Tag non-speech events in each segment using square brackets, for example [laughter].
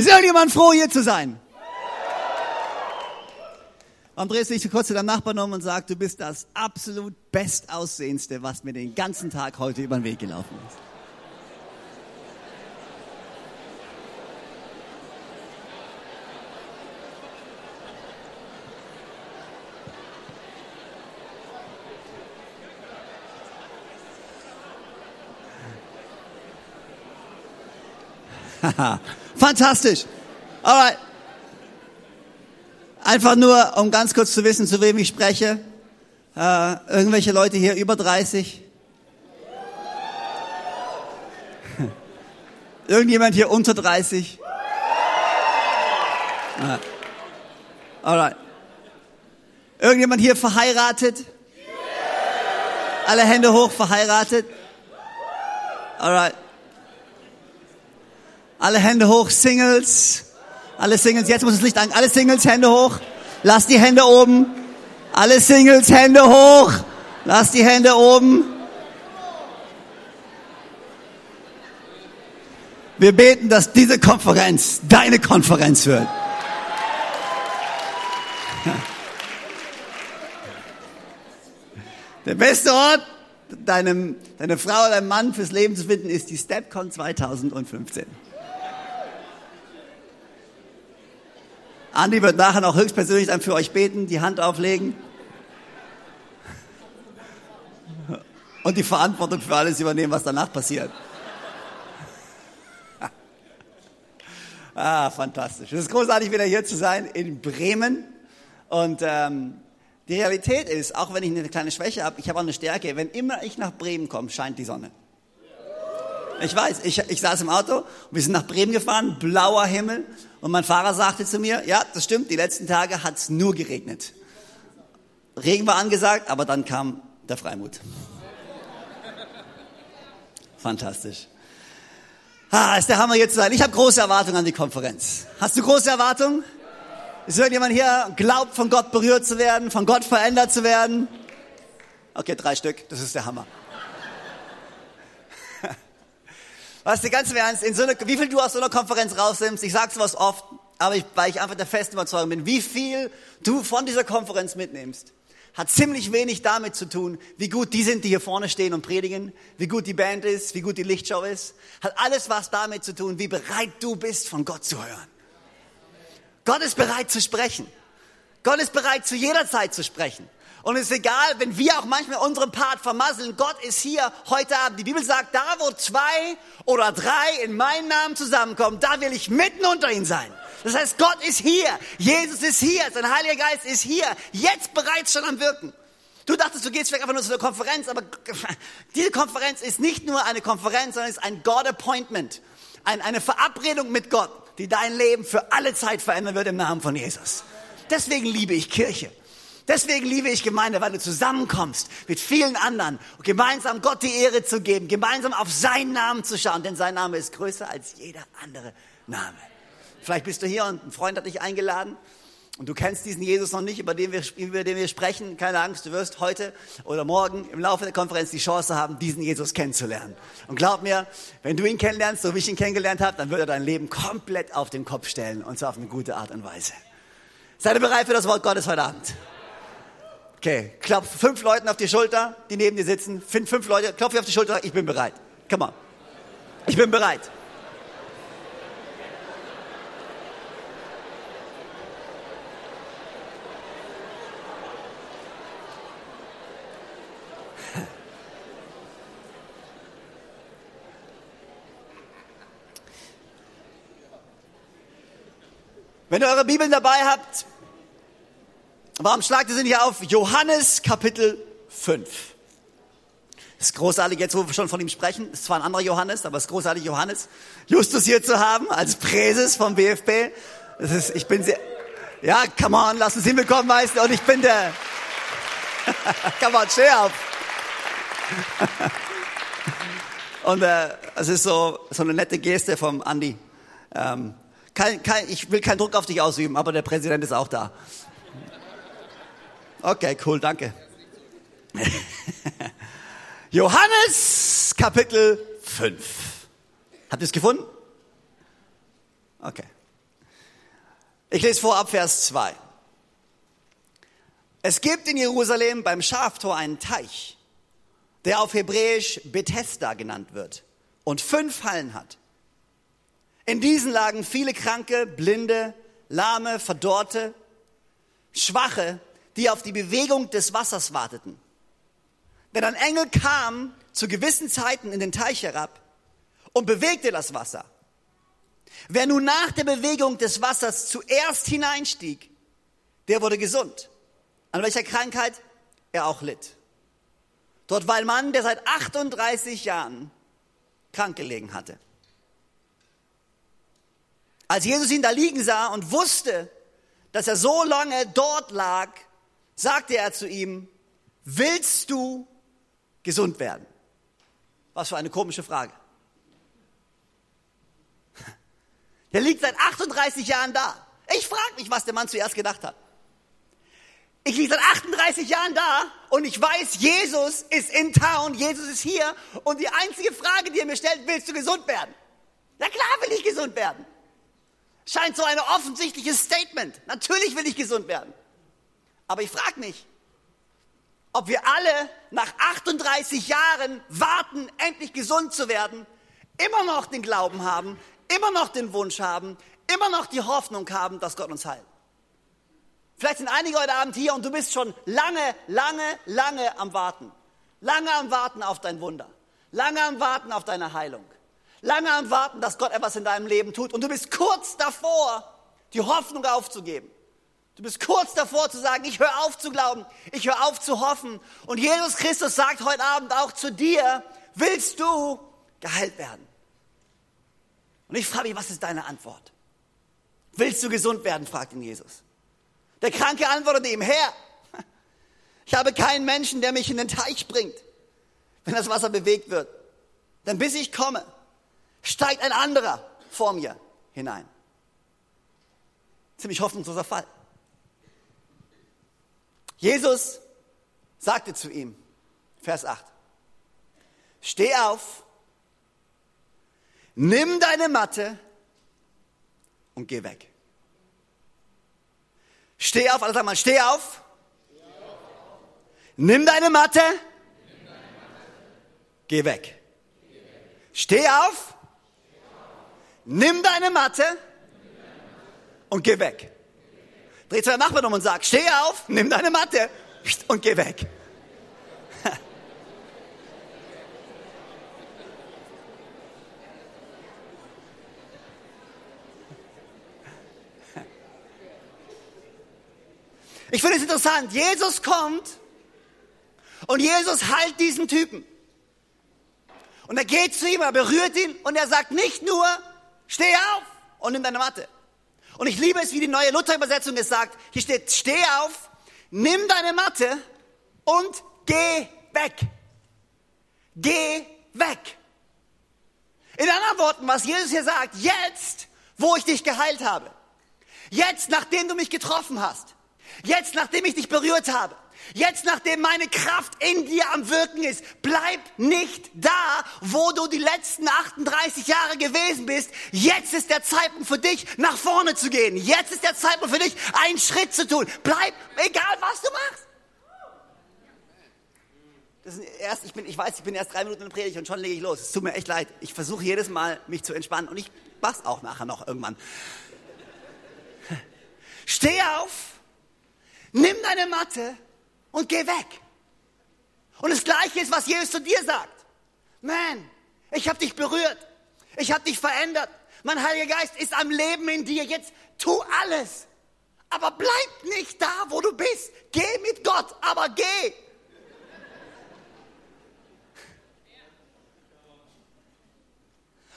Ist irgendjemand froh, hier zu sein? Warum drehst du kurz zu deinem Nachbarn um und sagst, du bist das absolut bestaussehendste, was mir den ganzen Tag heute über den Weg gelaufen ist? [laughs] Fantastisch. Alright. Einfach nur, um ganz kurz zu wissen, zu wem ich spreche. Äh, irgendwelche Leute hier über 30? [laughs] Irgendjemand hier unter 30? Ah. Alright. Irgendjemand hier verheiratet? Alle Hände hoch, verheiratet? Alright. Alle Hände hoch, Singles. Alle Singles, jetzt muss das Licht an. Alle Singles, Hände hoch. Lass die Hände oben. Alle Singles, Hände hoch. Lass die Hände oben. Wir beten, dass diese Konferenz deine Konferenz wird. [laughs] Der beste Ort, deinem, deine Frau oder deinem Mann fürs Leben zu finden, ist die StepCon 2015. Andi wird nachher noch höchstpersönlich dann für euch beten, die Hand auflegen und die Verantwortung für alles übernehmen, was danach passiert. [laughs] ah, fantastisch. Es ist großartig, wieder hier zu sein in Bremen. Und ähm, die Realität ist, auch wenn ich eine kleine Schwäche habe, ich habe auch eine Stärke. Wenn immer ich nach Bremen komme, scheint die Sonne. Ich weiß, ich, ich saß im Auto, wir sind nach Bremen gefahren, blauer Himmel und mein Fahrer sagte zu mir, ja, das stimmt, die letzten Tage hat es nur geregnet. Regen war angesagt, aber dann kam der Freimut. Fantastisch. Ah, ist der Hammer jetzt sein. Ich habe große Erwartungen an die Konferenz. Hast du große Erwartungen? Ist irgendjemand hier glaubt, von Gott berührt zu werden, von Gott verändert zu werden? Okay, drei Stück, das ist der Hammer. Was du ganz im Ernst, in so eine, wie viel du aus so einer Konferenz rausnimmst, ich sage sowas oft, aber ich, weil ich einfach der festen Überzeugung bin, wie viel du von dieser Konferenz mitnimmst, hat ziemlich wenig damit zu tun, wie gut die sind, die hier vorne stehen und predigen, wie gut die Band ist, wie gut die Lichtshow ist. Hat alles was damit zu tun, wie bereit du bist, von Gott zu hören. Gott ist bereit zu sprechen. Gott ist bereit, zu jeder Zeit zu sprechen. Und es ist egal, wenn wir auch manchmal unseren Part vermasseln, Gott ist hier heute Abend. Die Bibel sagt, da wo zwei oder drei in meinem Namen zusammenkommen, da will ich mitten unter ihnen sein. Das heißt, Gott ist hier, Jesus ist hier, sein Heiliger Geist ist hier, jetzt bereits schon am Wirken. Du dachtest, du gehst vielleicht einfach nur zu einer Konferenz, aber [laughs] diese Konferenz ist nicht nur eine Konferenz, sondern ist ein God-Appointment, eine Verabredung mit Gott, die dein Leben für alle Zeit verändern wird im Namen von Jesus. Deswegen liebe ich Kirche. Deswegen liebe ich Gemeinde, weil du zusammenkommst mit vielen anderen und gemeinsam Gott die Ehre zu geben, gemeinsam auf seinen Namen zu schauen, denn sein Name ist größer als jeder andere Name. Vielleicht bist du hier und ein Freund hat dich eingeladen und du kennst diesen Jesus noch nicht, über den wir, über den wir sprechen. Keine Angst, du wirst heute oder morgen im Laufe der Konferenz die Chance haben, diesen Jesus kennenzulernen. Und glaub mir, wenn du ihn kennenlernst, so wie ich ihn kennengelernt habe, dann wird er dein Leben komplett auf den Kopf stellen und zwar auf eine gute Art und Weise. Seid ihr bereit für das Wort Gottes heute Abend? Okay, klopf fünf Leuten auf die Schulter, die neben dir sitzen. Find fünf Leute, klopf auf die Schulter, ich bin bereit. Come on. Ich bin bereit. Wenn ihr eure Bibeln dabei habt, Warum schlagt ihr sind hier auf? Johannes Kapitel 5. Es ist großartig, jetzt wo wir schon von ihm sprechen. Ist zwar ein anderer Johannes, aber es ist großartig, Johannes Justus hier zu haben als Präses vom BFP. Das ist, ich bin sehr, ja, come on, lass uns hinbekommen, Meister. Und ich bin der, [laughs] come on, steh auf. [laughs] Und äh, es ist so, so eine nette Geste vom Andi. Ähm, kein, kein, ich will keinen Druck auf dich ausüben, aber der Präsident ist auch da. Okay, cool, danke. [laughs] Johannes Kapitel 5. Habt ihr es gefunden? Okay. Ich lese vor ab Vers 2. Es gibt in Jerusalem beim Schaftor einen Teich, der auf Hebräisch Bethesda genannt wird und fünf Hallen hat. In diesen lagen viele Kranke, Blinde, Lahme, Verdorrte, Schwache, die auf die Bewegung des Wassers warteten. Denn ein Engel kam zu gewissen Zeiten in den Teich herab und bewegte das Wasser. Wer nun nach der Bewegung des Wassers zuerst hineinstieg, der wurde gesund. An welcher Krankheit er auch litt. Dort war ein Mann, der seit 38 Jahren krank gelegen hatte. Als Jesus ihn da liegen sah und wusste, dass er so lange dort lag, sagte er zu ihm, willst du gesund werden? Was für eine komische Frage. [laughs] Der liegt seit 38 Jahren da. Ich frage mich, was der Mann zuerst gedacht hat. Ich liege seit 38 Jahren da und ich weiß, Jesus ist in Town, Jesus ist hier und die einzige Frage, die er mir stellt, willst du gesund werden? Na klar will ich gesund werden. Scheint so ein offensichtliches Statement. Natürlich will ich gesund werden. Aber ich frage mich, ob wir alle nach 38 Jahren warten, endlich gesund zu werden, immer noch den Glauben haben, immer noch den Wunsch haben, immer noch die Hoffnung haben, dass Gott uns heilt. Vielleicht sind einige heute Abend hier und du bist schon lange, lange, lange am Warten. Lange am Warten auf dein Wunder. Lange am Warten auf deine Heilung. Lange am Warten, dass Gott etwas in deinem Leben tut. Und du bist kurz davor, die Hoffnung aufzugeben. Du bist kurz davor zu sagen, ich höre auf zu glauben, ich höre auf zu hoffen. Und Jesus Christus sagt heute Abend auch zu dir, willst du geheilt werden? Und ich frage mich, was ist deine Antwort? Willst du gesund werden? fragt ihn Jesus. Der Kranke antwortete ihm, Herr, ich habe keinen Menschen, der mich in den Teich bringt, wenn das Wasser bewegt wird. Denn bis ich komme, steigt ein anderer vor mir hinein. Ziemlich hoffnungsloser Fall. Jesus sagte zu ihm, Vers 8, steh auf, nimm deine Matte und geh weg. Steh auf, alle sagen mal, steh auf. Nimm deine Matte. Geh weg. Steh auf. Nimm deine Matte und geh weg. Dreh zu deinem Nachbarn um und sag, steh auf, nimm deine Matte und geh weg. Ich finde es interessant. Jesus kommt und Jesus heilt diesen Typen. Und er geht zu ihm, er berührt ihn und er sagt nicht nur, steh auf und nimm deine Matte. Und ich liebe es, wie die neue Luther-Übersetzung es sagt. Hier steht, steh auf, nimm deine Matte und geh weg. Geh weg. In anderen Worten, was Jesus hier sagt, jetzt, wo ich dich geheilt habe, jetzt, nachdem du mich getroffen hast, jetzt, nachdem ich dich berührt habe, Jetzt, nachdem meine Kraft in dir am Wirken ist, bleib nicht da, wo du die letzten 38 Jahre gewesen bist. Jetzt ist der Zeitpunkt für dich, nach vorne zu gehen. Jetzt ist der Zeitpunkt für dich, einen Schritt zu tun. Bleib, egal was du machst. Das ist erst, ich, bin, ich weiß, ich bin erst drei Minuten in Predigt und schon lege ich los. Es tut mir echt leid. Ich versuche jedes Mal, mich zu entspannen und ich mach's auch nachher noch irgendwann. Steh auf, nimm deine Matte und geh weg. Und das Gleiche ist, was Jesus zu dir sagt. Man, ich habe dich berührt. Ich habe dich verändert. Mein Heiliger Geist ist am Leben in dir. Jetzt tu alles. Aber bleib nicht da, wo du bist. Geh mit Gott, aber geh.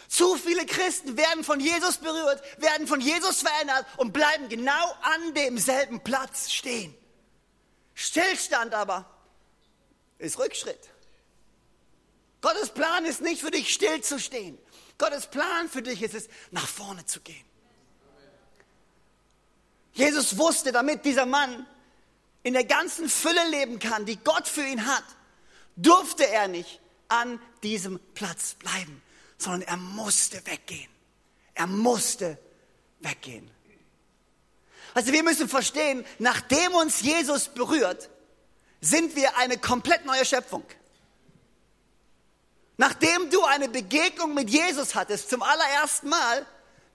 Zu viele Christen werden von Jesus berührt, werden von Jesus verändert und bleiben genau an demselben Platz stehen. Stillstand aber ist Rückschritt. Gottes Plan ist nicht für dich still zu stehen. Gottes Plan für dich ist es, nach vorne zu gehen. Jesus wusste, damit dieser Mann in der ganzen Fülle leben kann, die Gott für ihn hat, durfte er nicht an diesem Platz bleiben, sondern er musste weggehen. Er musste weggehen. Also wir müssen verstehen, nachdem uns Jesus berührt, sind wir eine komplett neue Schöpfung. Nachdem du eine Begegnung mit Jesus hattest zum allerersten Mal,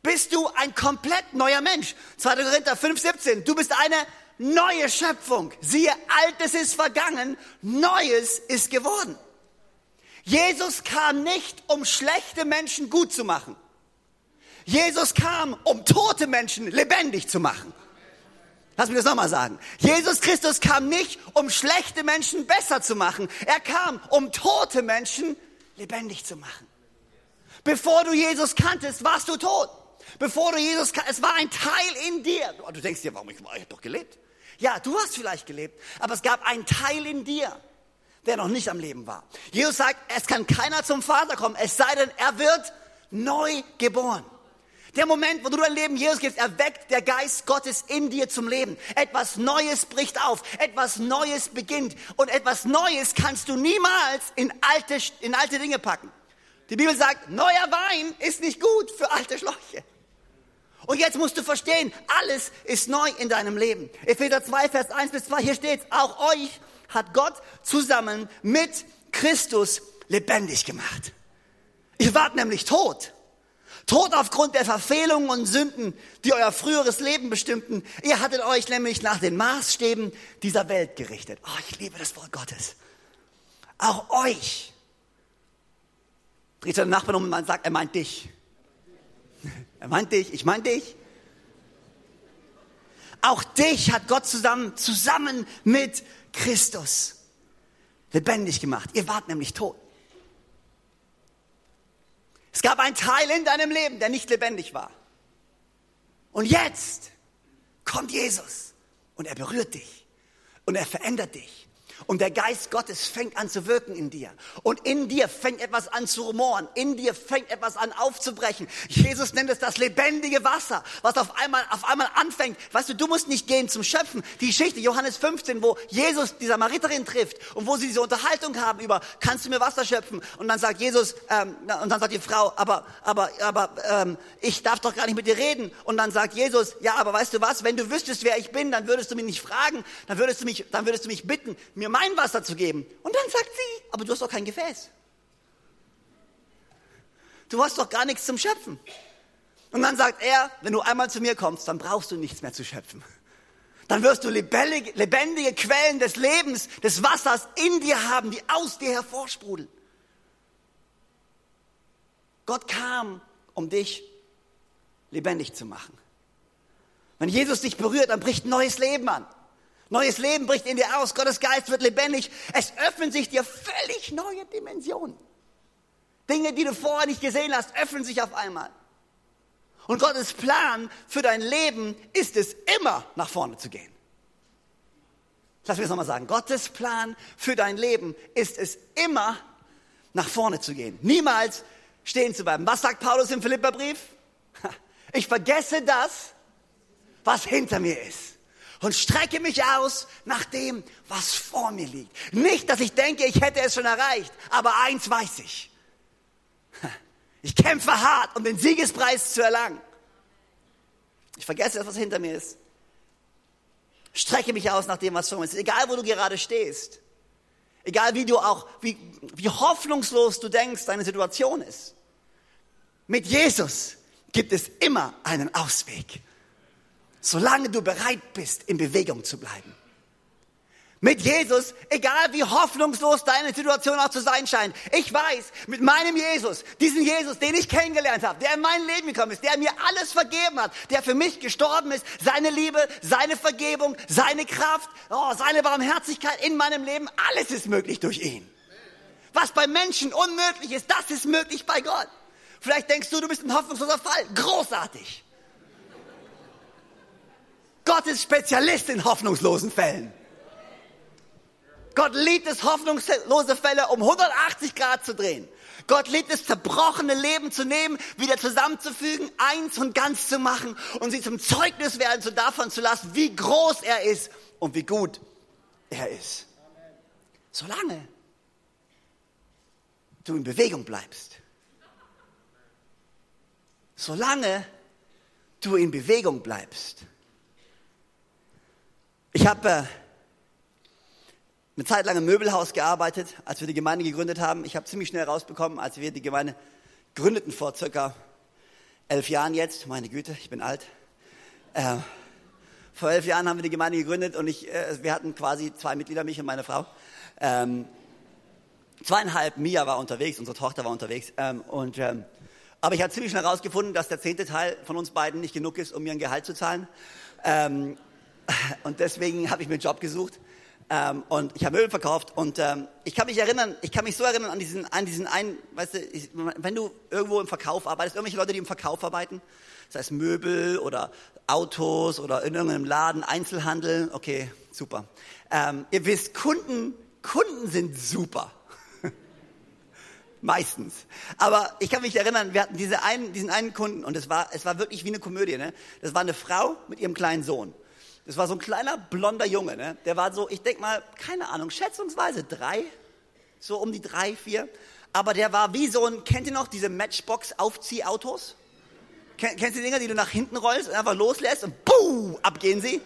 bist du ein komplett neuer Mensch. 2. Korinther 5, 17. Du bist eine neue Schöpfung. Siehe, Altes ist vergangen, Neues ist geworden. Jesus kam nicht, um schlechte Menschen gut zu machen. Jesus kam, um tote Menschen lebendig zu machen. Lass mich das nochmal sagen. Jesus Christus kam nicht, um schlechte Menschen besser zu machen. Er kam, um tote Menschen lebendig zu machen. Bevor du Jesus kanntest, warst du tot. Bevor du Jesus kanntest, es war ein Teil in dir. Du denkst dir, warum ich, ich habe doch gelebt. Ja, du hast vielleicht gelebt, aber es gab einen Teil in dir, der noch nicht am Leben war. Jesus sagt, es kann keiner zum Vater kommen, es sei denn, er wird neu geboren. Der Moment, wo du dein Leben Jesus gibst, erweckt der Geist Gottes in dir zum Leben. Etwas Neues bricht auf, etwas Neues beginnt und etwas Neues kannst du niemals in alte, in alte Dinge packen. Die Bibel sagt, neuer Wein ist nicht gut für alte Schläuche. Und jetzt musst du verstehen, alles ist neu in deinem Leben. Epheser 2, Vers 1 bis 2, hier steht, auch euch hat Gott zusammen mit Christus lebendig gemacht. Ihr wart nämlich tot. Tot aufgrund der Verfehlungen und Sünden, die euer früheres Leben bestimmten. Ihr hattet euch nämlich nach den Maßstäben dieser Welt gerichtet. Oh, ich liebe das Wort Gottes. Auch euch. Dreht den Nachbarn um und sagt, er meint dich. [laughs] Er meint dich, ich meine dich. Auch dich hat Gott zusammen, zusammen mit Christus lebendig gemacht. Ihr wart nämlich tot. Es gab einen Teil in deinem Leben, der nicht lebendig war. Und jetzt kommt Jesus und er berührt dich und er verändert dich. Und der Geist Gottes fängt an zu wirken in dir. Und in dir fängt etwas an zu rumoren. In dir fängt etwas an aufzubrechen. Jesus nennt es das lebendige Wasser, was auf einmal, auf einmal anfängt. Weißt du, du musst nicht gehen zum Schöpfen. Die Geschichte, Johannes 15, wo Jesus die Samariterin trifft und wo sie diese Unterhaltung haben über, kannst du mir Wasser schöpfen? Und dann sagt Jesus, ähm, und dann sagt die Frau, aber, aber, aber, ähm, ich darf doch gar nicht mit dir reden. Und dann sagt Jesus, ja, aber weißt du was, wenn du wüsstest, wer ich bin, dann würdest du mich nicht fragen, dann würdest du mich, dann würdest du mich bitten, mir mir mein Wasser zu geben. Und dann sagt sie, aber du hast doch kein Gefäß. Du hast doch gar nichts zum Schöpfen. Und dann sagt er, wenn du einmal zu mir kommst, dann brauchst du nichts mehr zu schöpfen. Dann wirst du lebendige, lebendige Quellen des Lebens, des Wassers in dir haben, die aus dir hervorsprudeln. Gott kam, um dich lebendig zu machen. Wenn Jesus dich berührt, dann bricht ein neues Leben an. Neues Leben bricht in dir aus, Gottes Geist wird lebendig. Es öffnen sich dir völlig neue Dimensionen. Dinge, die du vorher nicht gesehen hast, öffnen sich auf einmal. Und Gottes Plan für dein Leben ist es, immer nach vorne zu gehen. Lass mich das nochmal sagen. Gottes Plan für dein Leben ist es, immer nach vorne zu gehen. Niemals stehen zu bleiben. Was sagt Paulus im Philipperbrief? Ich vergesse das, was hinter mir ist und strecke mich aus nach dem, was vor mir liegt. Nicht, dass ich denke, ich hätte es schon erreicht, aber eins weiß ich. [laughs] Ich kämpfe hart, um den Siegespreis zu erlangen. Ich vergesse das, was hinter mir ist. Strecke mich aus nach dem, was vor mir ist. Egal, wo du gerade stehst. Egal, wie du auch, wie, wie hoffnungslos du denkst, deine Situation ist. Mit Jesus gibt es immer einen Ausweg solange du bereit bist, in Bewegung zu bleiben. Mit Jesus, egal wie hoffnungslos deine Situation auch zu sein scheint. Ich weiß, mit meinem Jesus, diesen Jesus, den ich kennengelernt habe, der in mein Leben gekommen ist, der mir alles vergeben hat, der für mich gestorben ist, seine Liebe, seine Vergebung, seine Kraft, oh, seine Barmherzigkeit in meinem Leben, alles ist möglich durch ihn. Was bei Menschen unmöglich ist, das ist möglich bei Gott. Vielleicht denkst du, du bist ein hoffnungsloser Fall. Großartig. Gott ist Spezialist in hoffnungslosen Fällen. Gott liebt es, hoffnungslose Fälle um 180 Grad zu drehen. Gott liebt es, zerbrochene Leben zu nehmen, wieder zusammenzufügen, eins und ganz zu machen und sie zum Zeugnis werden zu davon zu lassen, wie groß er ist und wie gut er ist. Solange du in Bewegung bleibst. Solange du in Bewegung bleibst Ich habe äh, eine Zeit lang im Möbelhaus gearbeitet, als wir die Gemeinde gegründet haben. Ich habe ziemlich schnell rausbekommen, als wir die Gemeinde gründeten vor circa elf Jahren jetzt. Meine Güte, ich bin alt. Äh, vor elf Jahren haben wir die Gemeinde gegründet und ich, äh, wir hatten quasi zwei Mitglieder, mich und meine Frau. Ähm, zweieinhalb, Mia war unterwegs, unsere Tochter war unterwegs. Ähm, und, ähm, aber ich habe ziemlich schnell herausgefunden, dass der zehnte Teil von uns beiden nicht genug ist, um mir ein Gehalt zu zahlen. Ähm, und deswegen habe ich mir einen Job gesucht. Ähm, und ich habe Möbel verkauft und ähm, ich kann mich erinnern, ich kann mich so erinnern an diesen, an diesen einen, weißt du, ich, wenn du irgendwo im Verkauf arbeitest, irgendwelche Leute, die im Verkauf arbeiten, das heißt Möbel oder Autos oder in irgendeinem Laden, Einzelhandel, okay, super. Ähm, ihr wisst, Kunden, Kunden sind super. [laughs] Meistens. Aber ich kann mich erinnern, wir hatten diese einen, diesen einen Kunden und es war, es war wirklich wie eine Komödie. Ne? Das war eine Frau mit ihrem kleinen Sohn. Das war so ein kleiner blonder Junge. Ne? Der war so, ich denk mal, keine Ahnung, schätzungsweise drei, so um die drei, vier. Aber der war wie so ein, kennt ihr noch diese Matchbox-Aufziehautos? Kennst du die Dinger, die du nach hinten rollst und einfach loslässt und buh, abgehen sie?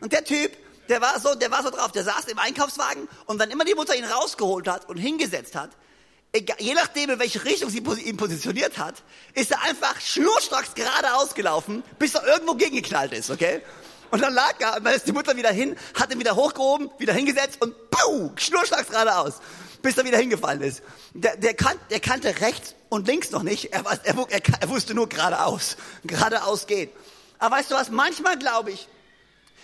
Und der Typ, der war so, der war so drauf, der saß im Einkaufswagen und wenn immer die Mutter ihn rausgeholt hat und hingesetzt hat, egal, je nachdem, in welche Richtung sie ihn positioniert hat, ist er einfach schnurstracks geradeaus gelaufen, bis er irgendwo gegengeknallt ist, okay? Und dann lag er, und dann ist die Mutter wieder hin, hat ihn wieder hochgehoben, wieder hingesetzt und puh, schnurstracks geradeaus, bis er wieder hingefallen ist. Der, der, kan, der kannte rechts und links noch nicht, er, er, er, er wusste nur geradeaus, geradeaus geht. Aber weißt du was, manchmal glaube ich,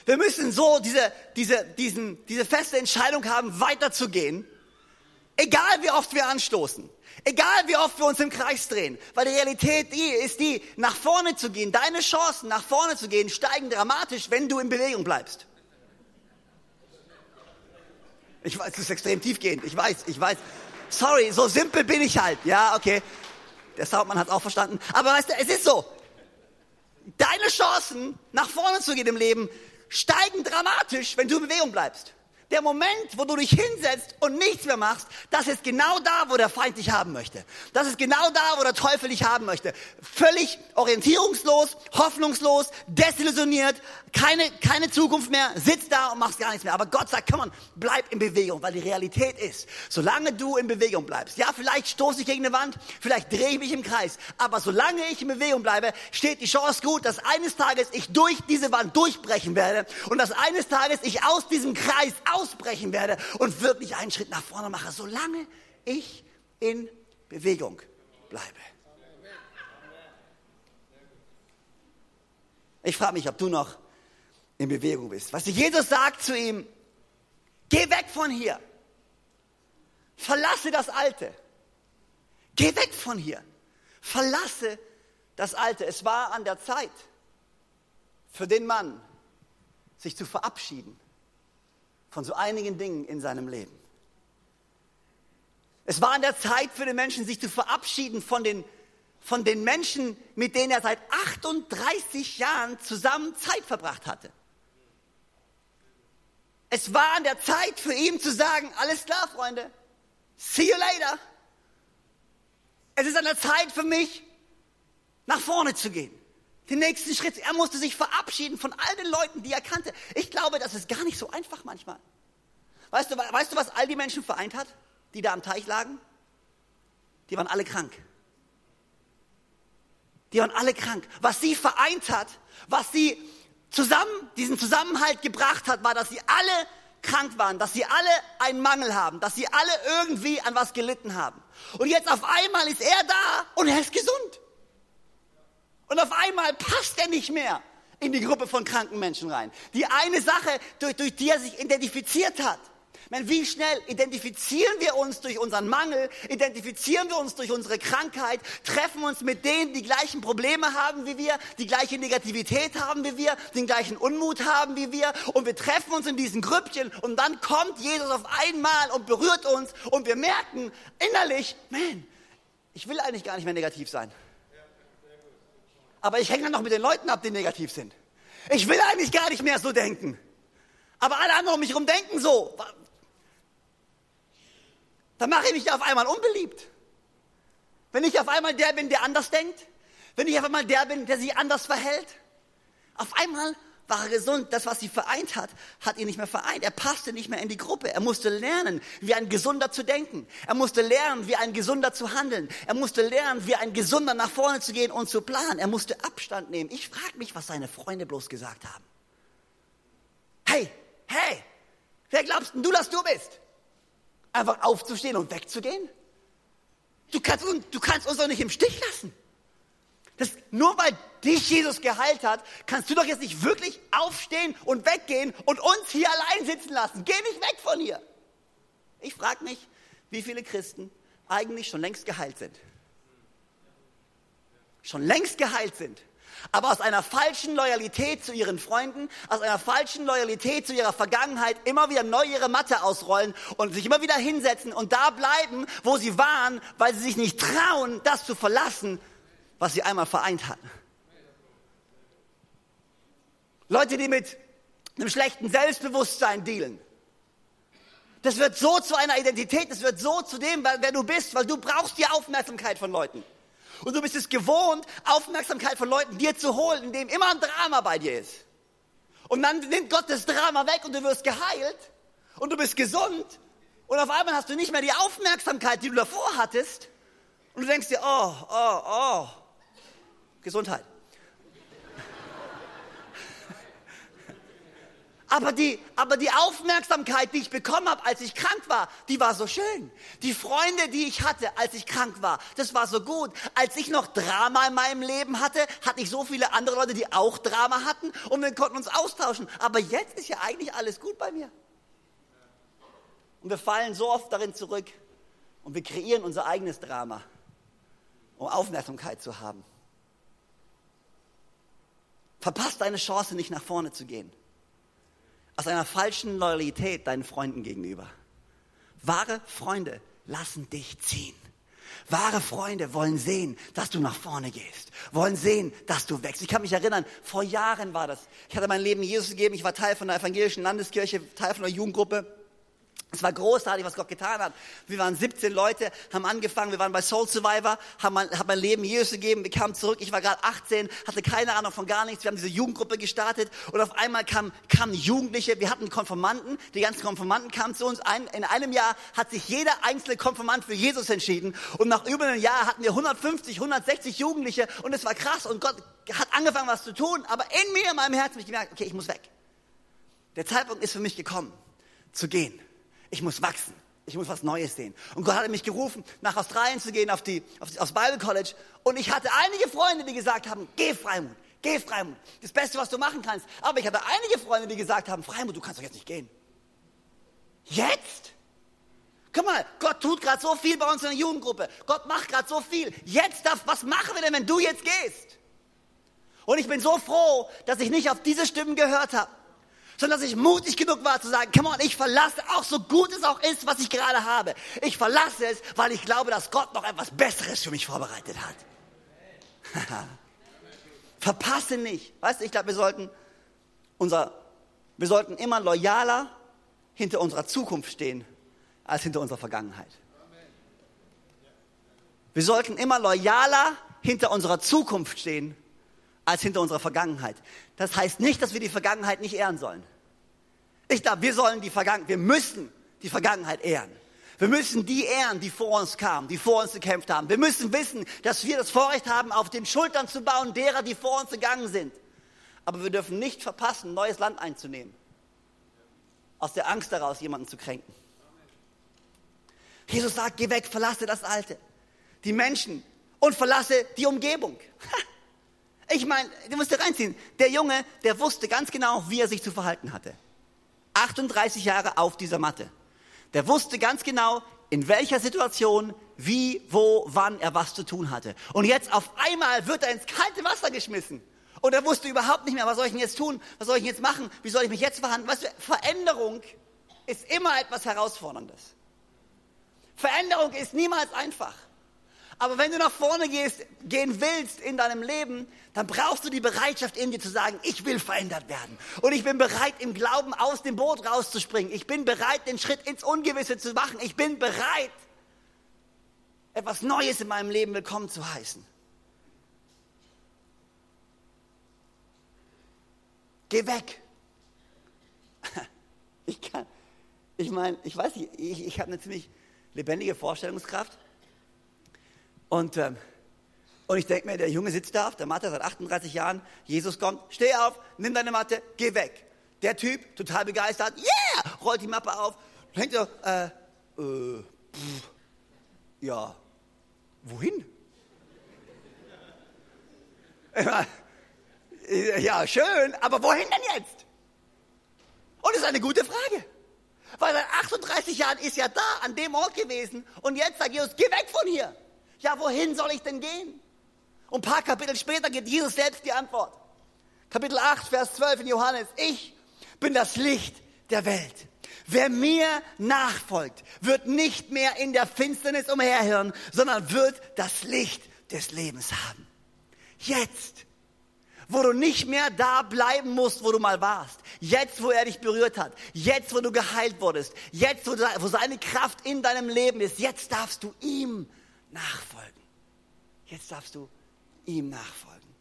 wir müssen so diese, diese, diesen, diese feste Entscheidung haben, weiterzugehen, egal wie oft wir anstoßen. Egal wie oft wir uns im Kreis drehen, weil die Realität die ist die, nach vorne zu gehen. Deine Chancen nach vorne zu gehen steigen dramatisch, wenn du in Bewegung bleibst. Ich weiß, es ist extrem tiefgehend. Ich weiß, ich weiß. Sorry, so simpel bin ich halt. Ja, okay. Der Soundmann hat auch verstanden. Aber weißt du, es ist so. Deine Chancen, nach vorne zu gehen im Leben, steigen dramatisch, wenn du in Bewegung bleibst. Der Moment, wo du dich hinsetzt und nichts mehr machst, das ist genau da, wo der Feind dich haben möchte. Das ist genau da, wo der Teufel dich haben möchte. Völlig orientierungslos, hoffnungslos, desillusioniert, keine, keine Zukunft mehr, sitzt da und machst gar nichts mehr. Aber Gott sagt, komm on, bleib in Bewegung, weil die Realität ist, solange du in Bewegung bleibst, ja, vielleicht stoße ich gegen eine Wand, vielleicht drehe ich mich im Kreis, aber solange ich in Bewegung bleibe, steht die Chance gut, dass eines Tages ich durch diese Wand durchbrechen werde und dass eines Tages ich aus diesem Kreis aus ausbrechen werde und wirklich einen Schritt nach vorne mache, solange ich in Bewegung bleibe. Ich frage mich, ob du noch in Bewegung bist. Was Jesus sagt zu ihm, geh weg von hier. Verlasse das Alte. Geh weg von hier. Verlasse das Alte. Es war an der Zeit für den Mann, sich zu verabschieden von so einigen Dingen in seinem Leben. Es war an der Zeit für den Menschen, sich zu verabschieden von den, von den Menschen, mit denen er seit 38 Jahren zusammen Zeit verbracht hatte. Es war an der Zeit für ihn zu sagen, alles klar, Freunde, see you later. Es ist an der Zeit für mich, nach vorne zu gehen den nächsten Schritt. Er musste sich verabschieden von all den Leuten, die er kannte. Ich glaube, das ist gar nicht so einfach manchmal. Weißt du, weißt du, was all die Menschen vereint hat, die da am Teich lagen? Die waren alle krank. Die waren alle krank. Was sie vereint hat, was sie zusammen, diesen Zusammenhalt gebracht hat, war, dass sie alle krank waren, dass sie alle einen Mangel haben, dass sie alle irgendwie an was gelitten haben. Und jetzt auf einmal ist er da und er ist gesund. Und auf einmal passt er nicht mehr in die Gruppe von kranken Menschen rein. Die eine Sache, durch, durch die er sich identifiziert hat. Meine, wie schnell identifizieren wir uns durch unseren Mangel, identifizieren wir uns durch unsere Krankheit, treffen uns mit denen, die gleichen Probleme haben wie wir, die gleiche Negativität haben wie wir, den gleichen Unmut haben wie wir und wir treffen uns in diesen Grüppchen und dann kommt Jesus auf einmal und berührt uns und wir merken innerlich, man, ich will eigentlich gar nicht mehr negativ sein aber ich hänge dann noch mit den Leuten ab, die negativ sind. Ich will eigentlich gar nicht mehr so denken. Aber alle anderen um mich herum denken so. Dann mache ich mich auf einmal unbeliebt. Wenn ich auf einmal der bin, der anders denkt, wenn ich auf einmal der bin, der sich anders verhält, auf einmal war er gesund. Das, was sie vereint hat, hat ihn nicht mehr vereint. Er passte nicht mehr in die Gruppe. Er musste lernen, wie ein Gesunder zu denken. Er musste lernen, wie ein Gesunder zu handeln. Er musste lernen, wie ein Gesunder nach vorne zu gehen und zu planen. Er musste Abstand nehmen. Ich frage mich, was seine Freunde bloß gesagt haben. Hey, hey, wer glaubst du, dass du bist? Einfach aufzustehen und wegzugehen? Du kannst, du kannst uns doch nicht im Stich lassen. Das, nur weil dich Jesus geheilt hat, kannst du doch jetzt nicht wirklich aufstehen und weggehen und uns hier allein sitzen lassen. Geh nicht weg von hier. Ich frage mich, wie viele Christen eigentlich schon längst geheilt sind. Schon längst geheilt sind. Aber aus einer falschen Loyalität zu ihren Freunden, aus einer falschen Loyalität zu ihrer Vergangenheit immer wieder neu ihre Matte ausrollen und sich immer wieder hinsetzen und da bleiben, wo sie waren, weil sie sich nicht trauen, das zu verlassen, was sie einmal vereint hatten. Leute, die mit einem schlechten Selbstbewusstsein dealen. Das wird so zu einer Identität, das wird so zu dem, wer du bist, weil du brauchst die Aufmerksamkeit von Leuten. Und du bist es gewohnt, Aufmerksamkeit von Leuten dir zu holen, indem immer ein Drama bei dir ist. Und dann nimmt Gott das Drama weg und du wirst geheilt und du bist gesund und auf einmal hast du nicht mehr die Aufmerksamkeit, die du davor hattest und du denkst dir, oh, oh, oh, Gesundheit. Aber die, aber die Aufmerksamkeit, die ich bekommen habe, als ich krank war, die war so schön. Die Freunde, die ich hatte, als ich krank war, das war so gut. Als ich noch Drama in meinem Leben hatte, hatte ich so viele andere Leute, die auch Drama hatten und wir konnten uns austauschen. Aber jetzt ist ja eigentlich alles gut bei mir. Und wir fallen so oft darin zurück und wir kreieren unser eigenes Drama, um Aufmerksamkeit zu haben. Verpasst deine Chance, nicht nach vorne zu gehen. Aus einer falschen Loyalität deinen Freunden gegenüber. Wahre Freunde lassen dich ziehen. Wahre Freunde wollen sehen, dass du nach vorne gehst, wollen sehen, dass du wächst. Ich kann mich erinnern, vor Jahren war das. Ich hatte mein Leben Jesus gegeben, ich war Teil von der evangelischen Landeskirche, Teil von der Jugendgruppe. Es war großartig, was Gott getan hat. Wir waren 17 Leute, haben angefangen, wir waren bei Soul Survivor, haben mein, haben mein Leben Jesus gegeben, wir kamen zurück, ich war gerade 18, hatte keine Ahnung von gar nichts, wir haben diese Jugendgruppe gestartet und auf einmal kamen, kamen Jugendliche, wir hatten Konformanten, die ganzen Konformanten kamen zu uns, Ein, in einem Jahr hat sich jeder einzelne Konformant für Jesus entschieden und nach über einem Jahr hatten wir 150, 160 Jugendliche und es war krass und Gott hat angefangen was zu tun, aber in mir, in meinem Herzen habe ich gemerkt, okay, ich muss weg. Der Zeitpunkt ist für mich gekommen, zu gehen ich muss wachsen. Ich muss was Neues sehen. Und Gott hat mich gerufen, nach Australien zu gehen, auf die, auf, aufs Bible College. Und ich hatte einige Freunde, die gesagt haben, geh Freimut, geh Freimut. Das Beste, was du machen kannst. Aber ich hatte einige Freunde, die gesagt haben, Freimut, du kannst doch jetzt nicht gehen. Jetzt? Guck mal, Gott tut gerade so viel bei uns in der Jugendgruppe. Gott macht gerade so viel. Jetzt darf, was machen wir denn, wenn du jetzt gehst? Und ich bin so froh, dass ich nicht auf diese Stimmen gehört habe sondern dass ich mutig genug war zu sagen, come on, ich verlasse, auch so gut es auch ist, was ich gerade habe. Ich verlasse es, weil ich glaube, dass Gott noch etwas Besseres für mich vorbereitet hat. [laughs] Verpasse nicht. Weißt du, ich glaube, wir sollten unser, wir sollten immer loyaler hinter unserer Zukunft stehen, als hinter unserer Vergangenheit. Wir sollten immer loyaler hinter unserer Zukunft stehen, als hinter unserer Vergangenheit. Das heißt nicht, dass wir die Vergangenheit nicht ehren sollen. Ich glaube, wir sollen die Vergangenheit, wir müssen die Vergangenheit ehren. Wir müssen die ehren, die vor uns kamen, die vor uns gekämpft haben. Wir müssen wissen, dass wir das Vorrecht haben, auf den Schultern zu bauen derer, die vor uns gegangen sind. Aber wir dürfen nicht verpassen, ein neues Land einzunehmen. Aus der Angst daraus, jemanden zu kränken. Jesus sagt, geh weg, verlasse das Alte. Die Menschen und verlasse die Umgebung. Ich meine, du musst dir reinziehen. Der Junge, der wusste ganz genau, wie er sich zu verhalten hatte. 38 Jahre auf dieser Matte. Der wusste ganz genau, in welcher Situation, wie, wo, wann er was zu tun hatte. Und jetzt auf einmal wird er ins kalte Wasser geschmissen. Und er wusste überhaupt nicht mehr, was soll ich denn jetzt tun? Was soll ich jetzt machen? Wie soll ich mich jetzt verhandeln? Weißt du, Veränderung ist immer etwas Herausforderndes. Veränderung ist niemals einfach. Aber wenn du nach vorne gehst, gehen willst in deinem Leben, dann brauchst du die Bereitschaft in dir zu sagen, ich will verändert werden. Und ich bin bereit, im Glauben aus dem Boot rauszuspringen. Ich bin bereit, den Schritt ins Ungewisse zu machen. Ich bin bereit, etwas Neues in meinem Leben willkommen zu heißen. geh weg. [laughs] Ich kann, ich meine, ich weiß nicht, ich, ich habe eine ziemlich lebendige Vorstellungskraft. Und, ähm, und ich denke mir, der Junge sitzt da auf der Matte seit 38 Jahren, Jesus kommt, steh auf, nimm deine Matte, geh weg. Der Typ, total begeistert, yeah, rollt die Mappe auf, denkt so, äh, äh, pff, ja, wohin? Ja, schön, aber wohin denn jetzt? Und das ist eine gute Frage. Weil seit 38 Jahren ist er da, an dem Ort gewesen. Und jetzt sagt Jesus, geh weg von hier. Ja, wohin soll ich denn gehen? Und ein paar Kapitel später gibt Jesus selbst die Antwort. Kapitel 8, Vers 12 in Johannes. Ich bin das Licht der Welt. Wer mir nachfolgt, wird nicht mehr in der Finsternis umherhören, sondern wird das Licht des Lebens haben. Jetzt wo du nicht mehr da bleiben musst, wo du mal warst. Jetzt, wo er dich berührt hat. Jetzt, wo du geheilt wurdest. Jetzt, wo, wo seine Kraft in deinem Leben ist. Jetzt darfst du ihm nachfolgen. Jetzt darfst du ihm nachfolgen.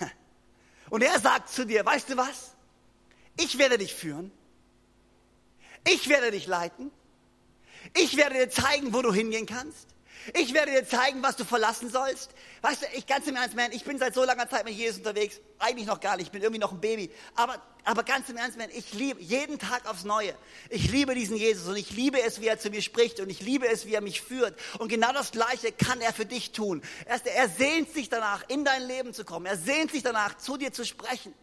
[laughs] Und er sagt zu dir, weißt du was? Ich werde dich führen. Ich werde dich leiten. Ich werde dir zeigen, wo du hingehen kannst. Ich werde dir zeigen, was du verlassen sollst. Weißt du, ich ganz im Ernst, man, ich bin seit so langer Zeit mit Jesus unterwegs. Eigentlich noch gar nicht, ich bin irgendwie noch ein Baby. Aber, aber ganz im Ernst, man, ich liebe jeden Tag aufs Neue. Ich liebe diesen Jesus und ich liebe es, wie er zu mir spricht und ich liebe es, wie er mich führt. Und genau das Gleiche kann er für dich tun. Er, er sehnt sich danach, in dein Leben zu kommen. Er sehnt sich danach, zu dir zu sprechen.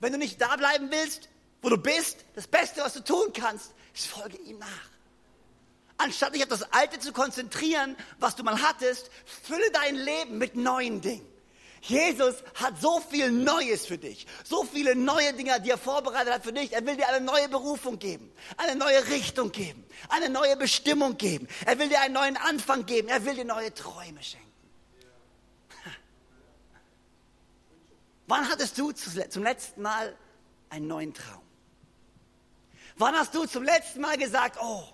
Wenn du nicht da bleiben willst, wo du bist, das Beste, was du tun kannst, ist folge ihm nach. Anstatt dich auf das Alte zu konzentrieren, was du mal hattest, fülle dein Leben mit neuen Dingen. Jesus hat so viel Neues für dich, so viele neue Dinge, die er vorbereitet hat für dich. Er will dir eine neue Berufung geben, eine neue Richtung geben, eine neue Bestimmung geben. Er will dir einen neuen Anfang geben, er will dir neue Träume schenken. [laughs] Wann hattest du zum letzten Mal einen neuen Traum? Wann hast du zum letzten Mal gesagt, oh,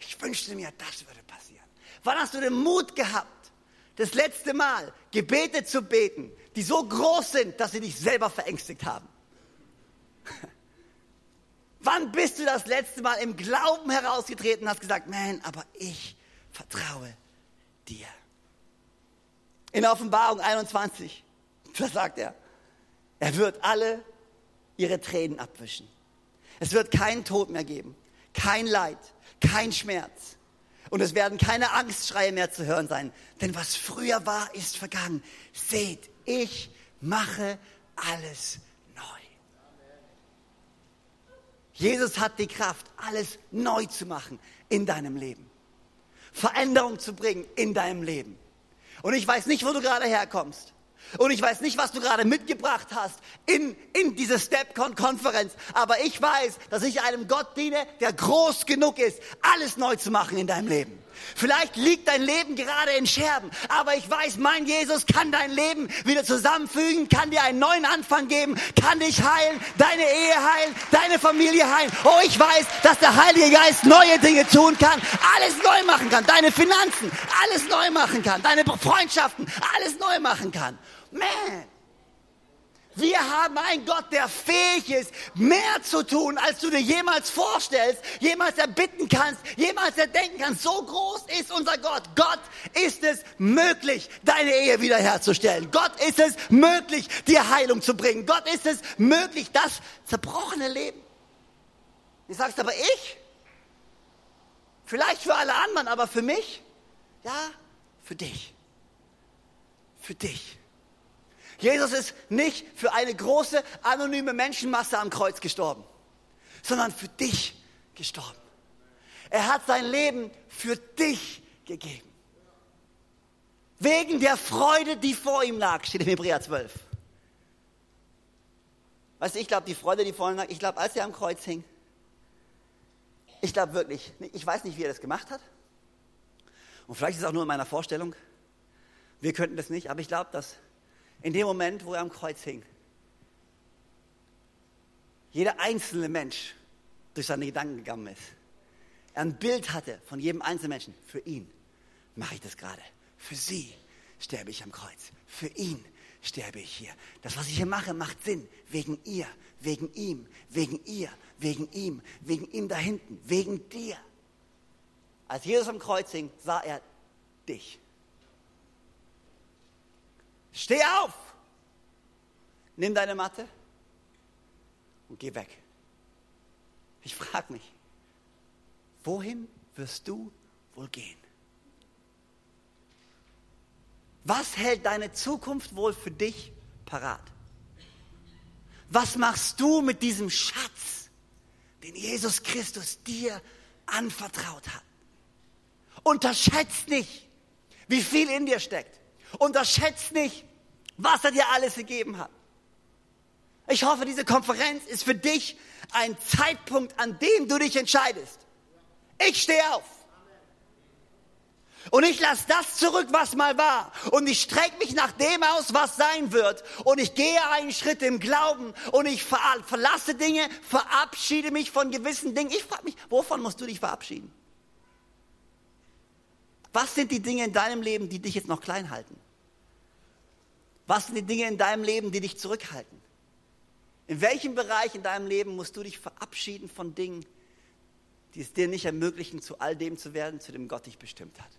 ich wünschte mir, das würde passieren. Wann hast du den Mut gehabt, das letzte Mal Gebete zu beten, die so groß sind, dass sie dich selber verängstigt haben? [laughs] Wann bist du das letzte Mal im Glauben herausgetreten und hast gesagt, man, aber ich vertraue dir. In Offenbarung 21, da sagt er, er wird alle ihre Tränen abwischen. Es wird keinen Tod mehr geben, kein Leid, kein Schmerz. Und es werden keine Angstschreie mehr zu hören sein. Denn was früher war, ist vergangen. Seht, ich mache alles neu. Jesus hat die Kraft, alles neu zu machen in deinem Leben. Veränderung zu bringen in deinem Leben. Und ich weiß nicht, wo du gerade herkommst. Und ich weiß nicht, was du gerade mitgebracht hast in, in diese StepCon-Konferenz, aber ich weiß, dass ich einem Gott diene, der groß genug ist, alles neu zu machen in deinem Leben. Vielleicht liegt dein Leben gerade in Scherben, aber ich weiß, mein Jesus kann dein Leben wieder zusammenfügen, kann dir einen neuen Anfang geben, kann dich heilen, deine Ehe heilen, deine Familie heilen. Oh, ich weiß, dass der Heilige Geist neue Dinge tun kann, alles neu machen kann, deine Finanzen, alles neu machen kann, deine Freundschaften, alles neu machen kann. Man, wir haben einen Gott, der fähig ist, mehr zu tun, als du dir jemals vorstellst, jemals erbitten kannst, jemals erdenken kannst. So groß ist unser Gott. Gott ist es möglich, deine Ehe wiederherzustellen. Gott ist es möglich, dir Heilung zu bringen. Gott ist es möglich, das zerbrochene Leben. Du sagst aber ich? Vielleicht für alle anderen, aber für mich? Ja, für dich. Für dich. Jesus ist nicht für eine große anonyme Menschenmasse am Kreuz gestorben, sondern für dich gestorben. Er hat sein Leben für dich gegeben. Wegen der Freude, die vor ihm lag, steht in Hebräer 12. Weißt du, ich glaube, die Freude, die vor ihm lag, ich glaube, als er am Kreuz hing, ich glaube wirklich, ich weiß nicht, wie er das gemacht hat. Und vielleicht ist es auch nur in meiner Vorstellung. Wir könnten das nicht, aber ich glaube, dass in dem Moment, wo er am Kreuz hing. Jeder einzelne Mensch durch seine Gedanken gegangen ist. Er ein Bild hatte von jedem einzelnen Menschen. Für ihn mache ich das gerade. Für sie sterbe ich am Kreuz. Für ihn sterbe ich hier. Das, was ich hier mache, macht Sinn. Wegen ihr, wegen ihm, wegen ihr, wegen ihm, wegen ihm da hinten, wegen dir. Als Jesus am Kreuz hing, sah er dich. Steh auf! Nimm deine Matte und geh weg. Ich frage mich, wohin wirst du wohl gehen? Was hält deine Zukunft wohl für dich parat? Was machst du mit diesem Schatz, den Jesus Christus dir anvertraut hat? Unterschätzt nicht, wie viel in dir steckt. Unterschätzt nicht, was er dir alles gegeben hat. Ich hoffe, diese Konferenz ist für dich ein Zeitpunkt, an dem du dich entscheidest. Ich stehe auf. Und ich lasse das zurück, was mal war. Und ich strecke mich nach dem aus, was sein wird. Und ich gehe einen Schritt im Glauben. Und ich verlasse Dinge, verabschiede mich von gewissen Dingen. Ich frage mich, wovon musst du dich verabschieden? Was sind die Dinge in deinem Leben, die dich jetzt noch klein halten? Was sind die Dinge in deinem Leben, die dich zurückhalten? In welchem Bereich in deinem Leben musst du dich verabschieden von Dingen, die es dir nicht ermöglichen, zu all dem zu werden, zu dem Gott dich bestimmt hat?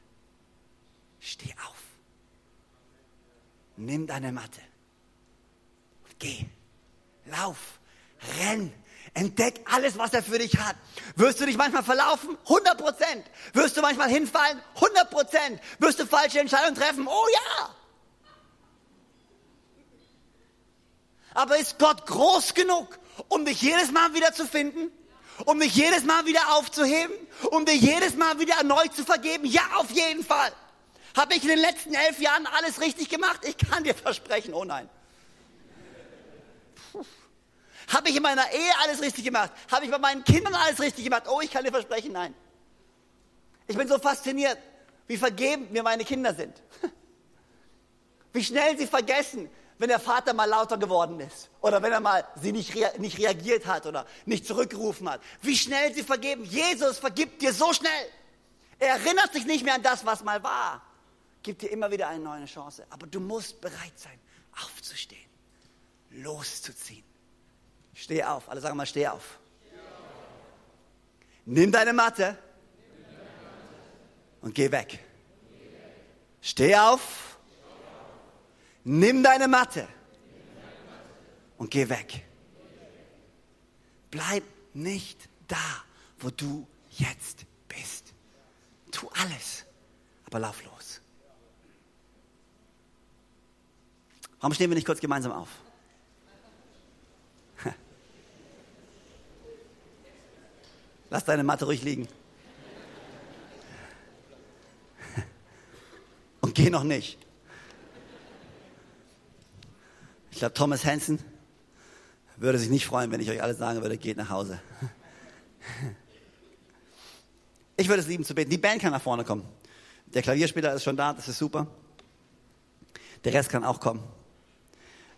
Steh auf. Nimm deine Matte und geh. Lauf. Renn. Entdeck alles, was er für dich hat. Wirst du dich manchmal verlaufen? 100 Prozent. Wirst du manchmal hinfallen? 100 Prozent. Wirst du falsche Entscheidungen treffen? Oh ja. Aber ist Gott groß genug, um dich jedes Mal wieder zu finden? Um dich jedes Mal wieder aufzuheben? Um dir jedes Mal wieder erneut zu vergeben? Ja, auf jeden Fall. Habe ich in den letzten elf Jahren alles richtig gemacht? Ich kann dir versprechen, oh nein. Habe ich in meiner Ehe alles richtig gemacht? Habe ich bei meinen Kindern alles richtig gemacht? Oh, ich kann dir versprechen, nein. Ich bin so fasziniert, wie vergeben mir meine Kinder sind. [laughs] Wie schnell sie vergessen, wenn der Vater mal lauter geworden ist oder wenn er mal sie nicht, rea nicht reagiert hat oder nicht zurückgerufen hat. Wie schnell sie vergeben. Jesus vergibt dir so schnell. Er erinnert sich nicht mehr an das, was mal war gibt dir immer wieder eine neue Chance. Aber du musst bereit sein, aufzustehen, loszuziehen. Steh auf. Alle sagen mal, steh auf. Nimm deine Matte und geh weg. Steh auf. Nimm deine Matte und geh weg. Bleib nicht da, wo du jetzt bist. Tu alles, aber lauf los. Warum stehen wir nicht kurz gemeinsam auf? Lass deine Matte ruhig liegen. [laughs] Und geh noch nicht. Ich glaube, Thomas Hansen würde sich nicht freuen, wenn ich euch alle sagen würde, geht nach Hause. [laughs] Ich würde es lieben zu beten. Die Band kann nach vorne kommen. Der Klavierspieler ist schon da, das ist super. Der Rest kann auch kommen.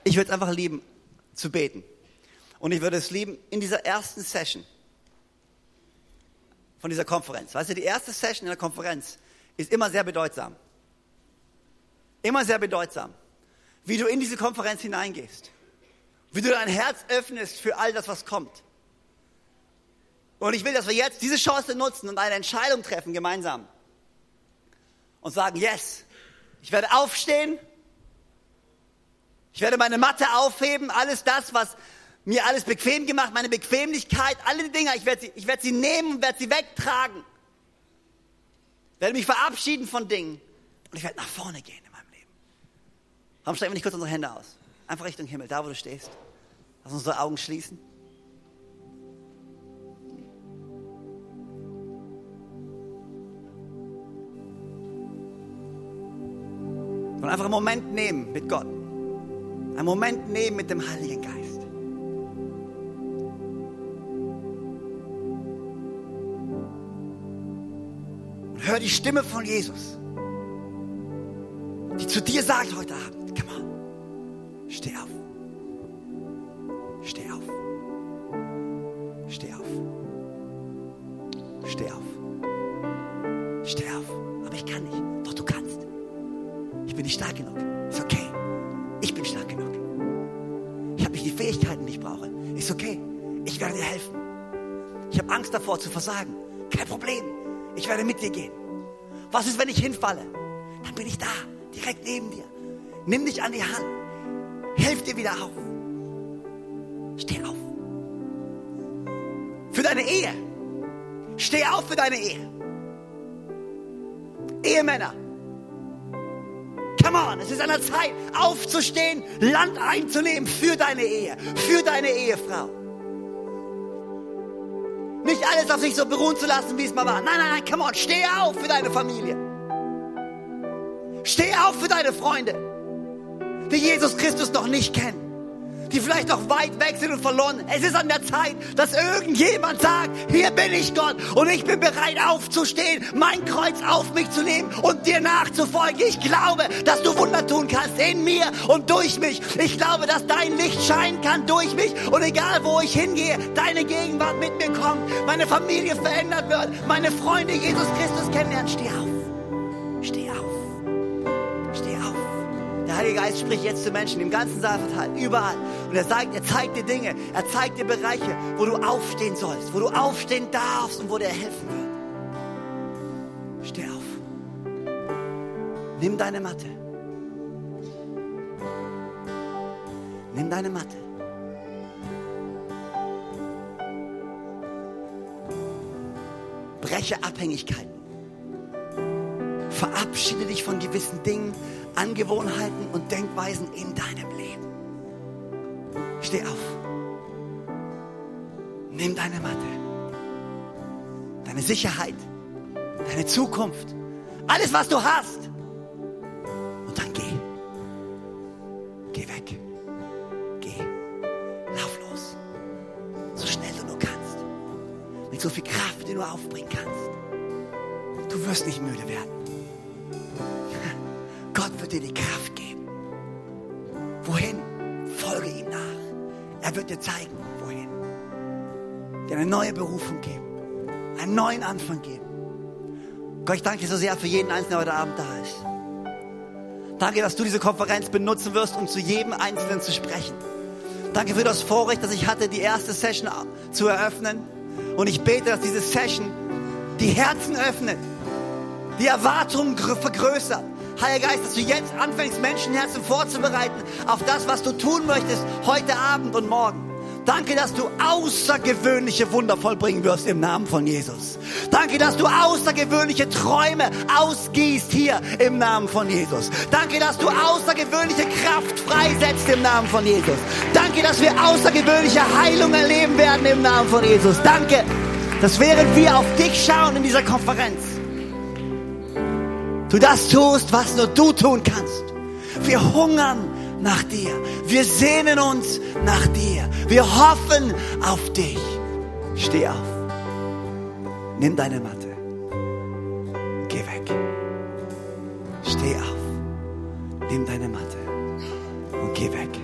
Ich würde es einfach lieben, zu beten. Und ich würde es lieben, in dieser ersten Session von dieser Konferenz. Weißt du, die erste Session in der Konferenz ist immer sehr bedeutsam. Immer sehr bedeutsam. Wie du in diese Konferenz hineingehst. Wie du dein Herz öffnest für all das, was kommt. Und ich will, dass wir jetzt diese Chance nutzen und eine Entscheidung treffen gemeinsam. Und sagen, yes, ich werde aufstehen ich werde meine Matte aufheben, alles das, was mir alles bequem gemacht, meine Bequemlichkeit, alle die Dinge, ich werde sie, ich werde sie nehmen und werde sie wegtragen. Ich werde mich verabschieden von Dingen und ich werde nach vorne gehen in meinem Leben. Warum strecken wir nicht kurz unsere Hände aus? Einfach Richtung Himmel, da wo du stehst. Lass unsere Augen schließen. Und einfach einen Moment nehmen mit Gott. Einen Moment nehmen mit dem Heiligen Geist. Hör die Stimme von Jesus, die zu dir sagt heute Abend, komm on, steh auf. Steh auf. Steh auf. Steh auf. Steh auf. Aber ich kann nicht. Doch du kannst. Ich bin nicht stark genug. Ist okay. Ich bin stark. Fähigkeiten nicht brauche. Ist okay. Ich werde dir helfen. Ich habe Angst davor zu versagen. Kein Problem. Ich werde mit dir gehen. Was ist, wenn ich hinfalle? Dann bin ich da, direkt neben dir. Nimm dich an die Hand. Helf dir wieder auf. Steh auf. Für deine Ehe. Steh auf für deine Ehe. Ehemänner. Come on, es ist an der Zeit, aufzustehen, Land einzunehmen für deine Ehe, für deine Ehefrau. Nicht alles auf sich so beruhen zu lassen, wie es mal war. Nein, nein, nein, come on, steh auf für deine Familie. Steh auf für deine Freunde, die Jesus Christus noch nicht kennen die vielleicht noch weit weg sind und verloren. Es ist an der Zeit, dass irgendjemand sagt, hier bin ich Gott und ich bin bereit aufzustehen, mein Kreuz auf mich zu nehmen und dir nachzufolgen. Ich glaube, dass du Wunder tun kannst in mir und durch mich. Ich glaube, dass dein Licht scheinen kann durch mich und egal wo ich hingehe, deine Gegenwart mit mir kommt, meine Familie verändert wird, meine Freunde Jesus Christus kennenlernen. Steh auf. Steh auf. Der Heilige Geist spricht jetzt zu Menschen im ganzen Saal verteilt, überall. Und er sagt, er zeigt dir Dinge, er zeigt dir Bereiche, wo du aufstehen sollst, wo du aufstehen darfst und wo dir helfen wird. Steh auf. Nimm deine Matte. Nimm deine Matte. Breche Abhängigkeiten. Verabschiede dich von gewissen Dingen, Angewohnheiten und Denkweisen in deinem Leben. Steh auf. Nimm deine Matte. Deine Sicherheit. Deine Zukunft. Alles, was du hast. Und dann geh. Geh weg. Geh. Lauf los. So schnell du nur kannst. Mit so viel Kraft, die du aufbringen kannst. Du wirst nicht müde werden. Dir die Kraft geben. Wohin? Folge ihm nach. Er wird dir zeigen, wohin. Dir eine neue Berufung geben. Einen neuen Anfang geben. Gott, ich danke dir so sehr für jeden Einzelnen, der heute Abend da ist. Danke, dass du diese Konferenz benutzen wirst, um zu jedem Einzelnen zu sprechen. Danke für das Vorrecht, dass ich hatte, die erste Session zu eröffnen. Und ich bete, dass diese Session die Herzen öffnet, die Erwartungen vergrößert Heiliger Geist, dass du jetzt anfängst, Menschenherzen vorzubereiten auf das, was du tun möchtest, heute Abend und morgen. Danke, dass du außergewöhnliche Wunder vollbringen wirst im Namen von Jesus. Danke, dass du außergewöhnliche Träume ausgießt hier im Namen von Jesus. Danke, dass du außergewöhnliche Kraft freisetzt im Namen von Jesus. Danke, dass wir außergewöhnliche Heilung erleben werden im Namen von Jesus. Danke, dass während wir auf dich schauen in dieser Konferenz, du das tust, was nur du tun kannst. Wir hungern nach dir. Wir sehnen uns nach dir. Wir hoffen auf dich. Steh auf. Nimm deine Matte. Geh weg. Steh auf. Nimm deine Matte und geh weg.